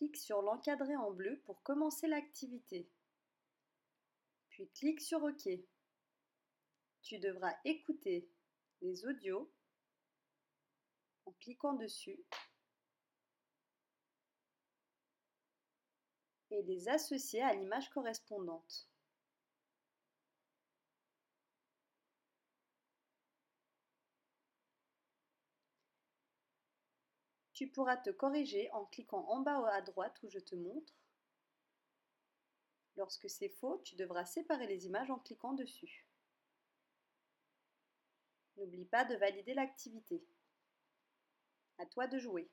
Clique sur l'encadré en bleu pour commencer l'activité. Puis clique sur OK. Tu devras écouter les audios en cliquant dessus et les associer à l'image correspondante. Tu pourras te corriger en cliquant en bas à droite où je te montre. Lorsque c'est faux, tu devras séparer les images en cliquant dessus. N'oublie pas de valider l'activité. À toi de jouer.